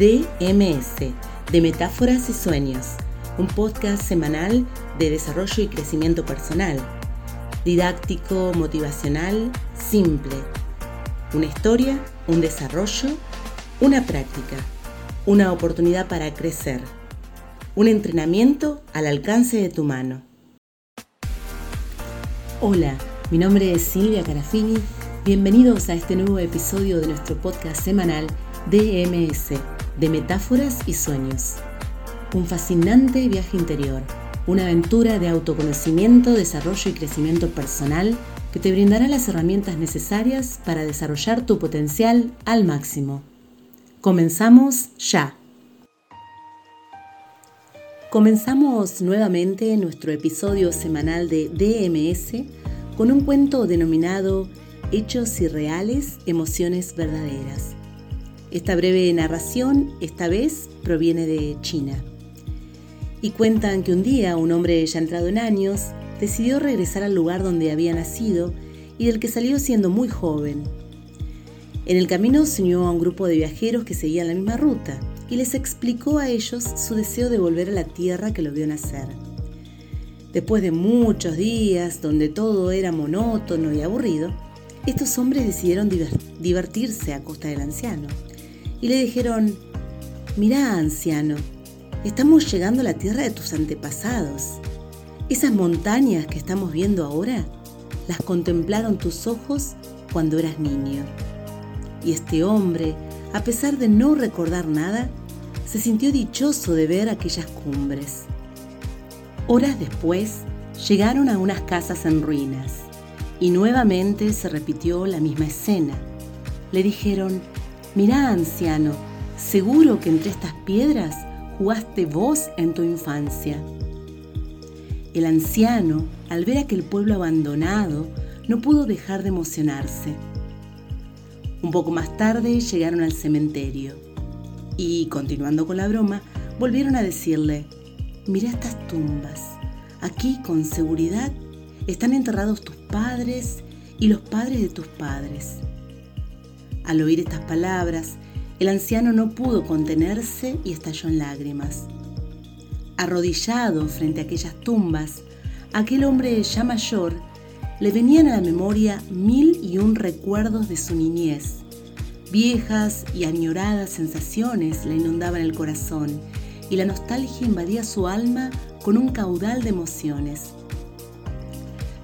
DMS, de Metáforas y Sueños, un podcast semanal de desarrollo y crecimiento personal, didáctico, motivacional, simple. Una historia, un desarrollo, una práctica, una oportunidad para crecer, un entrenamiento al alcance de tu mano. Hola, mi nombre es Silvia Carafini. Bienvenidos a este nuevo episodio de nuestro podcast semanal DMS, de metáforas y sueños. Un fascinante viaje interior, una aventura de autoconocimiento, desarrollo y crecimiento personal que te brindará las herramientas necesarias para desarrollar tu potencial al máximo. Comenzamos ya. Comenzamos nuevamente nuestro episodio semanal de DMS con un cuento denominado Hechos irreales, emociones verdaderas. Esta breve narración esta vez proviene de China. Y cuentan que un día un hombre ya entrado en años decidió regresar al lugar donde había nacido y del que salió siendo muy joven. En el camino se unió a un grupo de viajeros que seguían la misma ruta y les explicó a ellos su deseo de volver a la tierra que lo vio nacer. Después de muchos días donde todo era monótono y aburrido, estos hombres decidieron divertirse a costa del anciano y le dijeron, mirá anciano, estamos llegando a la tierra de tus antepasados. Esas montañas que estamos viendo ahora, las contemplaron tus ojos cuando eras niño. Y este hombre, a pesar de no recordar nada, se sintió dichoso de ver aquellas cumbres. Horas después, llegaron a unas casas en ruinas y nuevamente se repitió la misma escena. Le dijeron, Mirá, anciano, seguro que entre estas piedras jugaste vos en tu infancia. El anciano, al ver aquel pueblo abandonado, no pudo dejar de emocionarse. Un poco más tarde llegaron al cementerio y, continuando con la broma, volvieron a decirle, mira estas tumbas, aquí con seguridad están enterrados tus padres y los padres de tus padres. Al oír estas palabras, el anciano no pudo contenerse y estalló en lágrimas. Arrodillado frente a aquellas tumbas, aquel hombre ya mayor le venían a la memoria mil y un recuerdos de su niñez. Viejas y añoradas sensaciones le inundaban el corazón y la nostalgia invadía su alma con un caudal de emociones.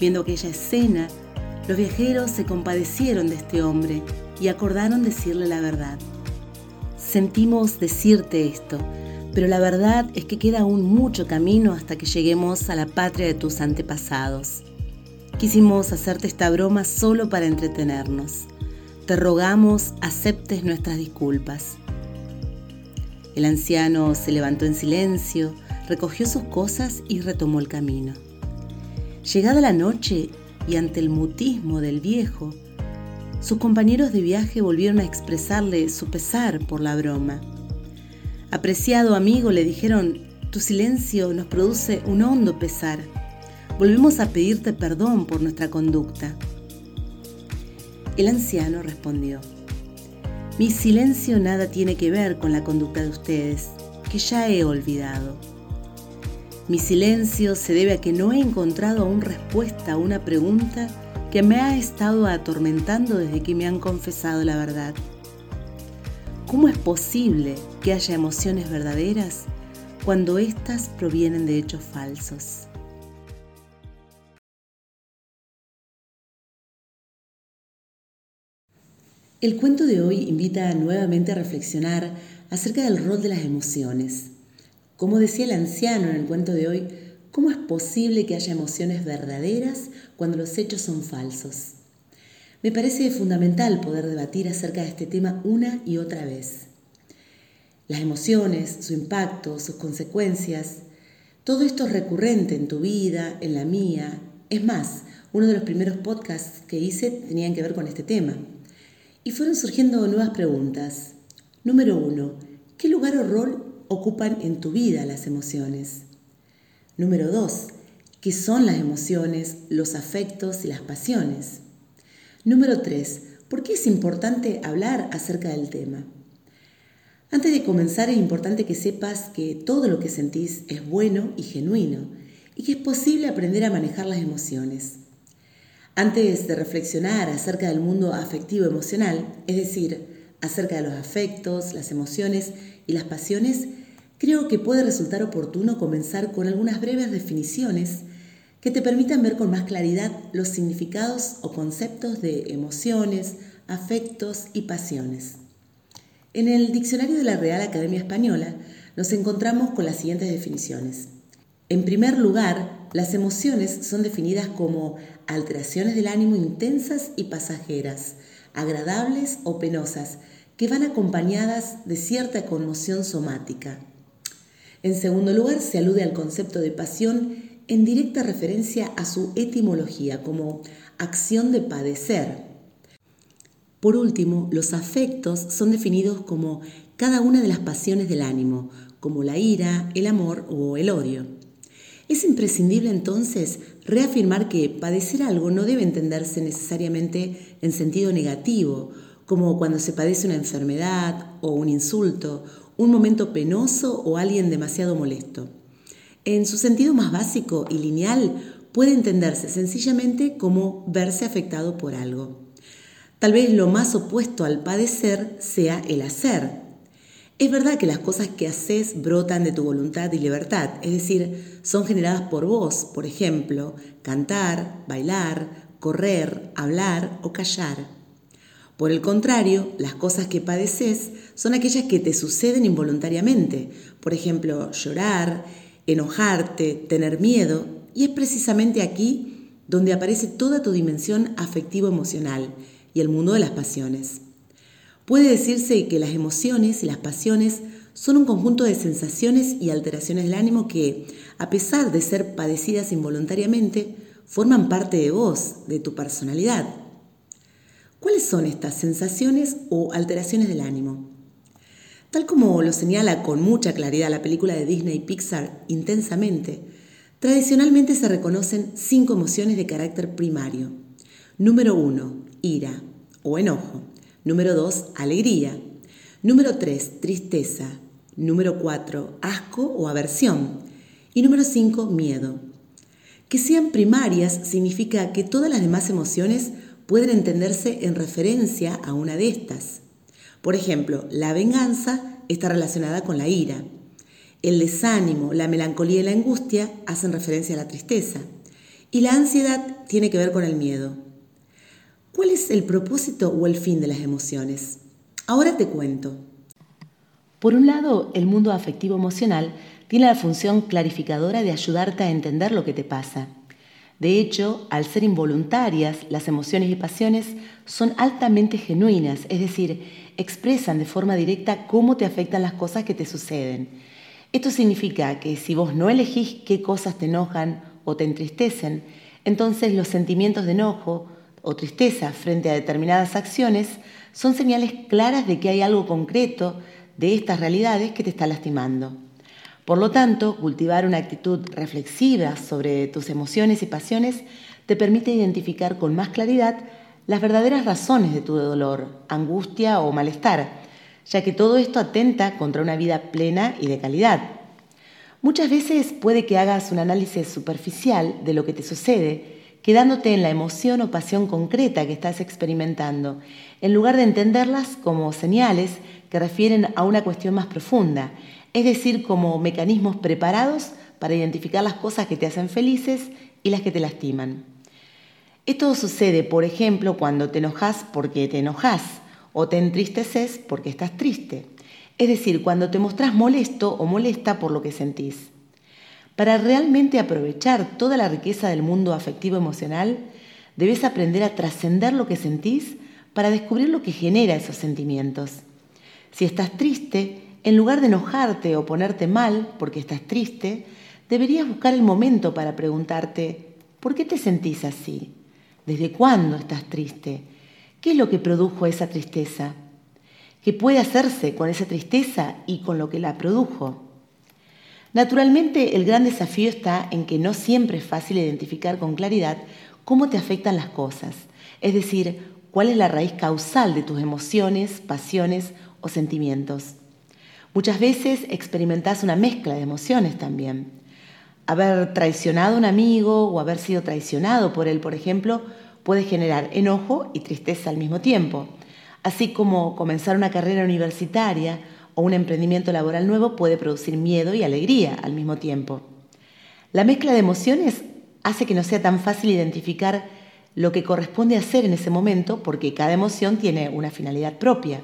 Viendo aquella escena, los viajeros se compadecieron de este hombre y acordaron decirle la verdad. Sentimos decirte esto, pero la verdad es que queda aún mucho camino hasta que lleguemos a la patria de tus antepasados. Quisimos hacerte esta broma solo para entretenernos. Te rogamos aceptes nuestras disculpas. El anciano se levantó en silencio, recogió sus cosas y retomó el camino. Llegada la noche y ante el mutismo del viejo, sus compañeros de viaje volvieron a expresarle su pesar por la broma. Apreciado amigo, le dijeron, tu silencio nos produce un hondo pesar. Volvemos a pedirte perdón por nuestra conducta. El anciano respondió, mi silencio nada tiene que ver con la conducta de ustedes, que ya he olvidado. Mi silencio se debe a que no he encontrado aún respuesta a una pregunta que me ha estado atormentando desde que me han confesado la verdad. ¿Cómo es posible que haya emociones verdaderas cuando éstas provienen de hechos falsos? El cuento de hoy invita nuevamente a reflexionar acerca del rol de las emociones. Como decía el anciano en el cuento de hoy, ¿Cómo es posible que haya emociones verdaderas cuando los hechos son falsos? Me parece fundamental poder debatir acerca de este tema una y otra vez. Las emociones, su impacto, sus consecuencias, todo esto es recurrente en tu vida, en la mía. Es más, uno de los primeros podcasts que hice tenían que ver con este tema. Y fueron surgiendo nuevas preguntas. Número uno, ¿qué lugar o rol ocupan en tu vida las emociones? Número dos, ¿qué son las emociones, los afectos y las pasiones? Número tres, ¿por qué es importante hablar acerca del tema? Antes de comenzar es importante que sepas que todo lo que sentís es bueno y genuino y que es posible aprender a manejar las emociones. Antes de reflexionar acerca del mundo afectivo emocional, es decir, acerca de los afectos, las emociones y las pasiones, creo que puede resultar oportuno comenzar con algunas breves definiciones que te permitan ver con más claridad los significados o conceptos de emociones, afectos y pasiones. En el diccionario de la Real Academia Española nos encontramos con las siguientes definiciones. En primer lugar, las emociones son definidas como alteraciones del ánimo intensas y pasajeras, agradables o penosas, que van acompañadas de cierta conmoción somática. En segundo lugar, se alude al concepto de pasión en directa referencia a su etimología como acción de padecer, por último, los afectos son definidos como cada una de las pasiones del ánimo, como la ira, el amor o el odio. Es imprescindible entonces reafirmar que padecer algo no debe entenderse necesariamente en sentido negativo, como cuando se padece una enfermedad o un insulto, un momento penoso o alguien demasiado molesto. En su sentido más básico y lineal, puede entenderse sencillamente como verse afectado por algo. Tal vez lo más opuesto al padecer sea el hacer. Es verdad que las cosas que haces brotan de tu voluntad y libertad, es decir, son generadas por vos, por ejemplo, cantar, bailar, correr, hablar o callar. Por el contrario, las cosas que padeces son aquellas que te suceden involuntariamente, por ejemplo, llorar, enojarte, tener miedo, y es precisamente aquí donde aparece toda tu dimensión afectivo-emocional y el mundo de las pasiones. Puede decirse que las emociones y las pasiones son un conjunto de sensaciones y alteraciones del ánimo que, a pesar de ser padecidas involuntariamente, forman parte de vos, de tu personalidad. ¿Cuáles son estas sensaciones o alteraciones del ánimo? Tal como lo señala con mucha claridad la película de Disney Pixar Intensamente, tradicionalmente se reconocen cinco emociones de carácter primario. Número uno, ira o enojo. Número 2, alegría. Número 3, tristeza. Número 4, asco o aversión. Y número 5, miedo. Que sean primarias significa que todas las demás emociones pueden entenderse en referencia a una de estas. Por ejemplo, la venganza está relacionada con la ira. El desánimo, la melancolía y la angustia hacen referencia a la tristeza. Y la ansiedad tiene que ver con el miedo. ¿Cuál es el propósito o el fin de las emociones? Ahora te cuento. Por un lado, el mundo afectivo emocional tiene la función clarificadora de ayudarte a entender lo que te pasa. De hecho, al ser involuntarias, las emociones y pasiones son altamente genuinas, es decir, expresan de forma directa cómo te afectan las cosas que te suceden. Esto significa que si vos no elegís qué cosas te enojan o te entristecen, entonces los sentimientos de enojo, o tristeza frente a determinadas acciones son señales claras de que hay algo concreto de estas realidades que te está lastimando. Por lo tanto, cultivar una actitud reflexiva sobre tus emociones y pasiones te permite identificar con más claridad las verdaderas razones de tu dolor, angustia o malestar, ya que todo esto atenta contra una vida plena y de calidad. Muchas veces puede que hagas un análisis superficial de lo que te sucede quedándote en la emoción o pasión concreta que estás experimentando, en lugar de entenderlas como señales que refieren a una cuestión más profunda, es decir, como mecanismos preparados para identificar las cosas que te hacen felices y las que te lastiman. Esto sucede, por ejemplo, cuando te enojas porque te enojas o te entristeces porque estás triste, es decir, cuando te mostrás molesto o molesta por lo que sentís. Para realmente aprovechar toda la riqueza del mundo afectivo emocional, debes aprender a trascender lo que sentís para descubrir lo que genera esos sentimientos. Si estás triste, en lugar de enojarte o ponerte mal porque estás triste, deberías buscar el momento para preguntarte, ¿por qué te sentís así? ¿Desde cuándo estás triste? ¿Qué es lo que produjo esa tristeza? ¿Qué puede hacerse con esa tristeza y con lo que la produjo? Naturalmente, el gran desafío está en que no siempre es fácil identificar con claridad cómo te afectan las cosas, es decir, cuál es la raíz causal de tus emociones, pasiones o sentimientos. Muchas veces experimentás una mezcla de emociones también. Haber traicionado a un amigo o haber sido traicionado por él, por ejemplo, puede generar enojo y tristeza al mismo tiempo. Así como comenzar una carrera universitaria o un emprendimiento laboral nuevo puede producir miedo y alegría al mismo tiempo. La mezcla de emociones hace que no sea tan fácil identificar lo que corresponde hacer en ese momento porque cada emoción tiene una finalidad propia.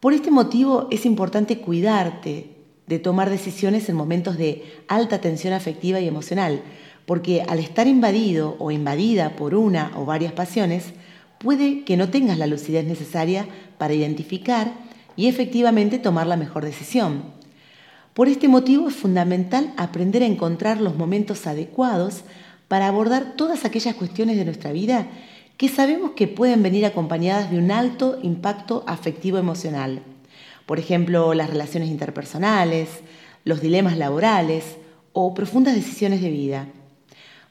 Por este motivo es importante cuidarte de tomar decisiones en momentos de alta tensión afectiva y emocional, porque al estar invadido o invadida por una o varias pasiones, puede que no tengas la lucidez necesaria para identificar y efectivamente tomar la mejor decisión. Por este motivo es fundamental aprender a encontrar los momentos adecuados para abordar todas aquellas cuestiones de nuestra vida que sabemos que pueden venir acompañadas de un alto impacto afectivo emocional. Por ejemplo, las relaciones interpersonales, los dilemas laborales o profundas decisiones de vida.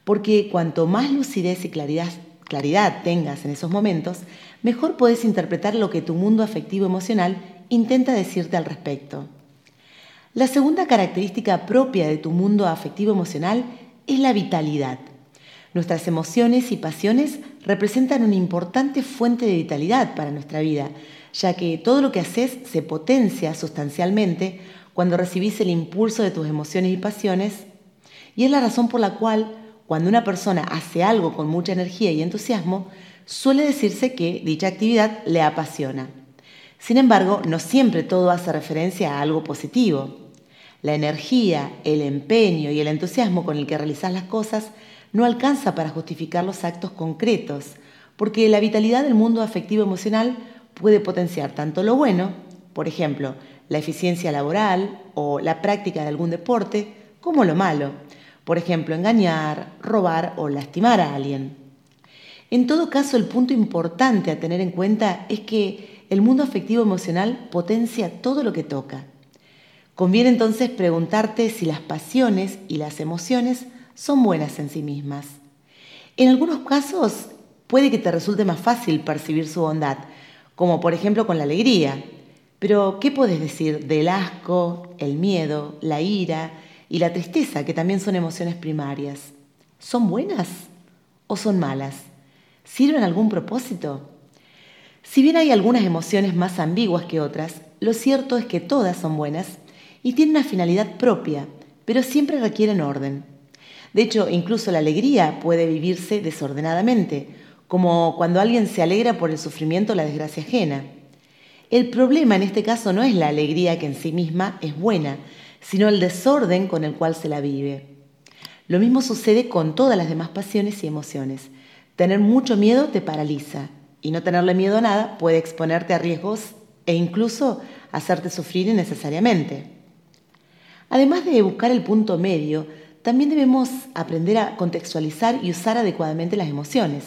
Porque cuanto más lucidez y claridad, claridad tengas en esos momentos, mejor puedes interpretar lo que tu mundo afectivo emocional intenta decirte al respecto. La segunda característica propia de tu mundo afectivo emocional es la vitalidad. Nuestras emociones y pasiones representan una importante fuente de vitalidad para nuestra vida, ya que todo lo que haces se potencia sustancialmente cuando recibís el impulso de tus emociones y pasiones, y es la razón por la cual cuando una persona hace algo con mucha energía y entusiasmo, suele decirse que dicha actividad le apasiona. Sin embargo, no siempre todo hace referencia a algo positivo. La energía, el empeño y el entusiasmo con el que realizas las cosas no alcanza para justificar los actos concretos, porque la vitalidad del mundo afectivo emocional puede potenciar tanto lo bueno, por ejemplo, la eficiencia laboral o la práctica de algún deporte, como lo malo, por ejemplo, engañar, robar o lastimar a alguien. En todo caso, el punto importante a tener en cuenta es que el mundo afectivo emocional potencia todo lo que toca. Conviene entonces preguntarte si las pasiones y las emociones son buenas en sí mismas. En algunos casos puede que te resulte más fácil percibir su bondad, como por ejemplo con la alegría. Pero, ¿qué puedes decir del asco, el miedo, la ira y la tristeza, que también son emociones primarias? ¿Son buenas o son malas? ¿Sirven algún propósito? Si bien hay algunas emociones más ambiguas que otras, lo cierto es que todas son buenas y tienen una finalidad propia, pero siempre requieren orden. De hecho, incluso la alegría puede vivirse desordenadamente, como cuando alguien se alegra por el sufrimiento o la desgracia ajena. El problema en este caso no es la alegría que en sí misma es buena, sino el desorden con el cual se la vive. Lo mismo sucede con todas las demás pasiones y emociones. Tener mucho miedo te paraliza y no tenerle miedo a nada puede exponerte a riesgos e incluso hacerte sufrir innecesariamente. Además de buscar el punto medio, también debemos aprender a contextualizar y usar adecuadamente las emociones.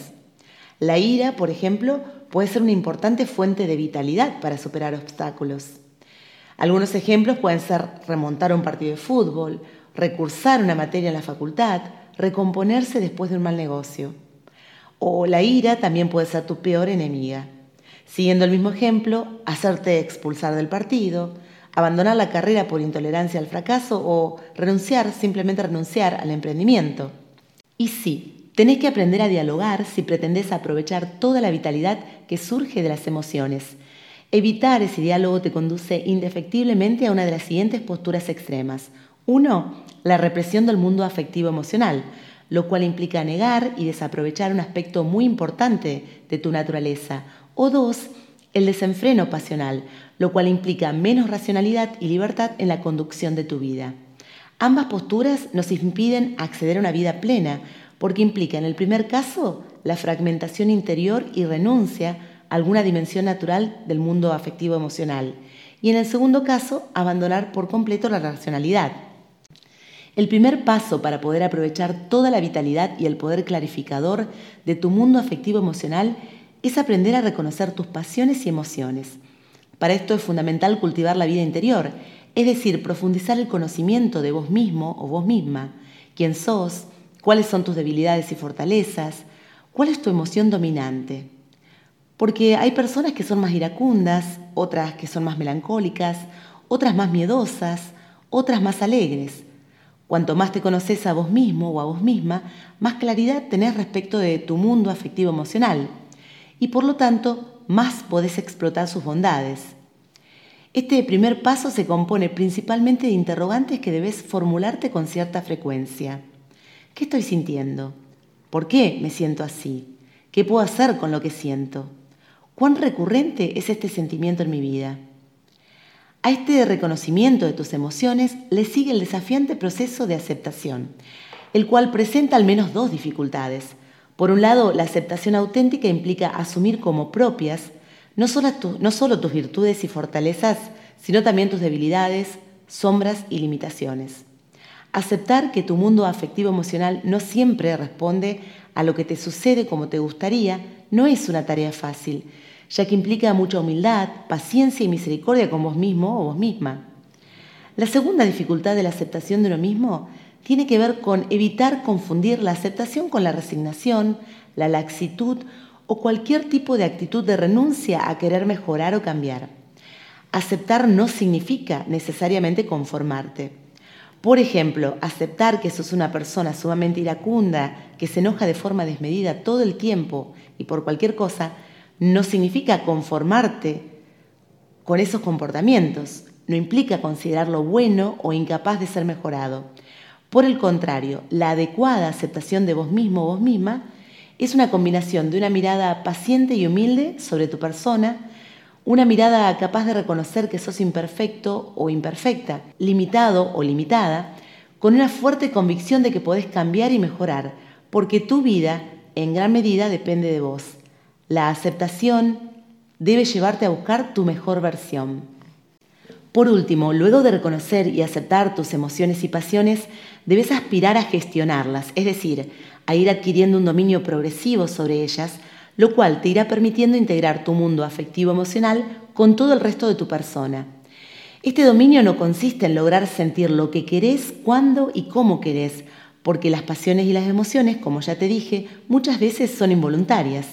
La ira, por ejemplo, puede ser una importante fuente de vitalidad para superar obstáculos. Algunos ejemplos pueden ser remontar un partido de fútbol, recursar una materia en la facultad, recomponerse después de un mal negocio. O la ira también puede ser tu peor enemiga. Siguiendo el mismo ejemplo, hacerte expulsar del partido, abandonar la carrera por intolerancia al fracaso o renunciar, simplemente renunciar al emprendimiento. Y sí, Tenés que aprender a dialogar si pretendés aprovechar toda la vitalidad que surge de las emociones. Evitar ese diálogo te conduce indefectiblemente a una de las siguientes posturas extremas. Uno, la represión del mundo afectivo emocional, lo cual implica negar y desaprovechar un aspecto muy importante de tu naturaleza. O dos, el desenfreno pasional, lo cual implica menos racionalidad y libertad en la conducción de tu vida. Ambas posturas nos impiden acceder a una vida plena, porque implica en el primer caso la fragmentación interior y renuncia a alguna dimensión natural del mundo afectivo emocional, y en el segundo caso abandonar por completo la racionalidad. El primer paso para poder aprovechar toda la vitalidad y el poder clarificador de tu mundo afectivo emocional es aprender a reconocer tus pasiones y emociones. Para esto es fundamental cultivar la vida interior, es decir, profundizar el conocimiento de vos mismo o vos misma, quién sos, cuáles son tus debilidades y fortalezas, cuál es tu emoción dominante. Porque hay personas que son más iracundas, otras que son más melancólicas, otras más miedosas, otras más alegres. Cuanto más te conoces a vos mismo o a vos misma, más claridad tenés respecto de tu mundo afectivo emocional y por lo tanto más podés explotar sus bondades. Este primer paso se compone principalmente de interrogantes que debes formularte con cierta frecuencia. ¿Qué estoy sintiendo? ¿Por qué me siento así? ¿Qué puedo hacer con lo que siento? ¿Cuán recurrente es este sentimiento en mi vida? A este reconocimiento de tus emociones le sigue el desafiante proceso de aceptación, el cual presenta al menos dos dificultades. Por un lado, la aceptación auténtica implica asumir como propias no solo, tus virtudes y fortalezas, sino también tus debilidades, sombras y limitaciones. Aceptar que tu mundo afectivo emocional no siempre responde a lo que te sucede como te gustaría no es una tarea fácil, ya que implica mucha humildad, paciencia y misericordia con vos mismo o vos misma. La segunda dificultad de la aceptación de uno mismo tiene que ver con evitar confundir la aceptación con la resignación, la laxitud o cualquier tipo de actitud de renuncia a querer mejorar o cambiar. Aceptar no significa necesariamente conformarte. Por ejemplo, aceptar que sos una persona sumamente iracunda, que se enoja de forma desmedida todo el tiempo y por cualquier cosa, no significa conformarte con esos comportamientos, no implica considerarlo bueno o incapaz de ser mejorado. Por el contrario, la adecuada aceptación de vos mismo o vos misma es una combinación de una mirada paciente y humilde sobre tu persona, una mirada capaz de reconocer que sos imperfecto o imperfecta, limitado o limitada, con una fuerte convicción de que podés cambiar y mejorar, porque tu vida en gran medida depende de vos. La aceptación debe llevarte a buscar tu mejor versión. Por último, luego de reconocer y aceptar tus emociones y pasiones, debes aspirar a gestionarlas, es decir, a ir adquiriendo un dominio progresivo sobre ellas, lo cual te irá permitiendo integrar tu mundo afectivo emocional con todo el resto de tu persona. Este dominio no consiste en lograr sentir lo que querés, cuándo y cómo querés, porque las pasiones y las emociones, como ya te dije, muchas veces son involuntarias.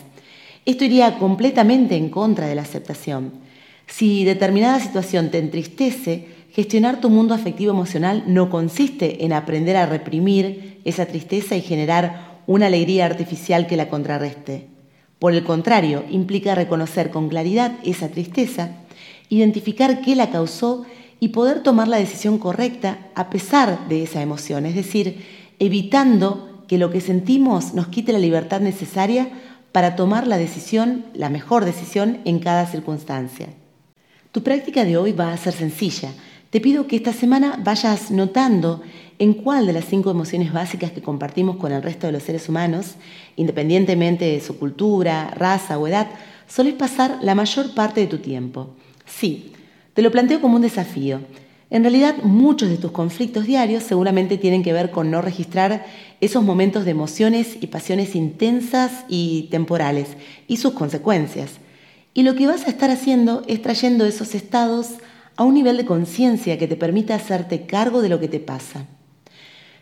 Esto iría completamente en contra de la aceptación. Si determinada situación te entristece, gestionar tu mundo afectivo emocional no consiste en aprender a reprimir esa tristeza y generar una alegría artificial que la contrarreste. Por el contrario, implica reconocer con claridad esa tristeza, identificar qué la causó y poder tomar la decisión correcta a pesar de esa emoción, es decir, evitando que lo que sentimos nos quite la libertad necesaria para tomar la decisión, la mejor decisión en cada circunstancia. Tu práctica de hoy va a ser sencilla. Te pido que esta semana vayas notando en cuál de las cinco emociones básicas que compartimos con el resto de los seres humanos, independientemente de su cultura, raza o edad, soles pasar la mayor parte de tu tiempo. Sí, te lo planteo como un desafío. En realidad, muchos de tus conflictos diarios seguramente tienen que ver con no registrar esos momentos de emociones y pasiones intensas y temporales y sus consecuencias. Y lo que vas a estar haciendo es trayendo esos estados a un nivel de conciencia que te permita hacerte cargo de lo que te pasa.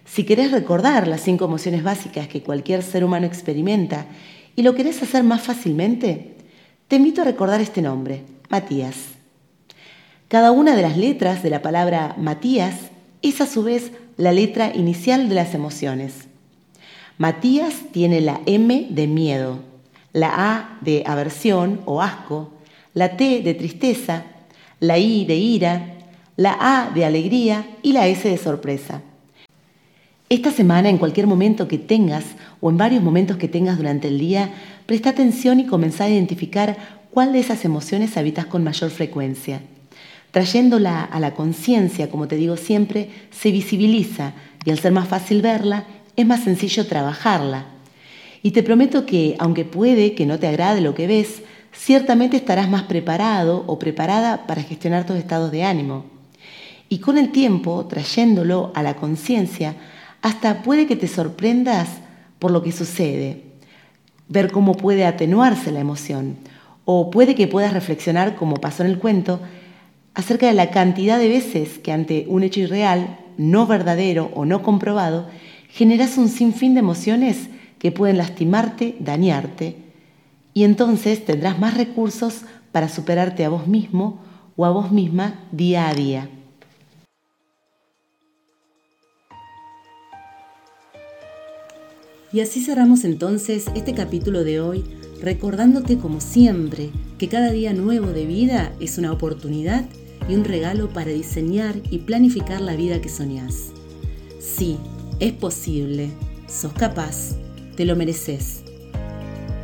Si querés recordar las cinco emociones básicas que cualquier ser humano experimenta y lo querés hacer más fácilmente, te invito a recordar este nombre, Matías. Cada una de las letras de la palabra Matías es a su vez la letra inicial de las emociones. Matías tiene la M de miedo, la A de aversión o asco, la T de tristeza, la I de ira, la A de alegría y la S de sorpresa. Esta semana, en cualquier momento que tengas o en varios momentos que tengas durante el día, presta atención y comenzá a identificar cuál de esas emociones habitas con mayor frecuencia. Trayéndola a la conciencia, como te digo siempre, se visibiliza y al ser más fácil verla, es más sencillo trabajarla. Y te prometo que, aunque puede que no te agrade lo que ves, ciertamente estarás más preparado o preparada para gestionar tus estados de ánimo. Y con el tiempo, trayéndolo a la conciencia, hasta puede que te sorprendas por lo que sucede, ver cómo puede atenuarse la emoción, o puede que puedas reflexionar, como pasó en el cuento, acerca de la cantidad de veces que ante un hecho irreal, no verdadero o no comprobado, generas un sinfín de emociones que pueden lastimarte, dañarte, y entonces tendrás más recursos para superarte a vos mismo o a vos misma día a día. Y así cerramos entonces este capítulo de hoy, recordándote como siempre que cada día nuevo de vida es una oportunidad y un regalo para diseñar y planificar la vida que soñás. Sí, es posible, sos capaz, te lo mereces.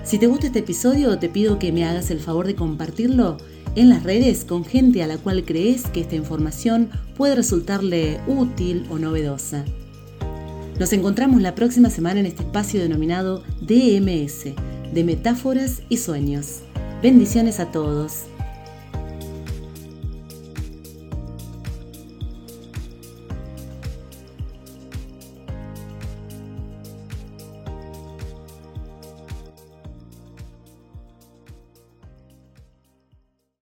Si te gusta este episodio, te pido que me hagas el favor de compartirlo en las redes con gente a la cual crees que esta información puede resultarle útil o novedosa. Nos encontramos la próxima semana en este espacio denominado DMS, de metáforas y sueños. Bendiciones a todos.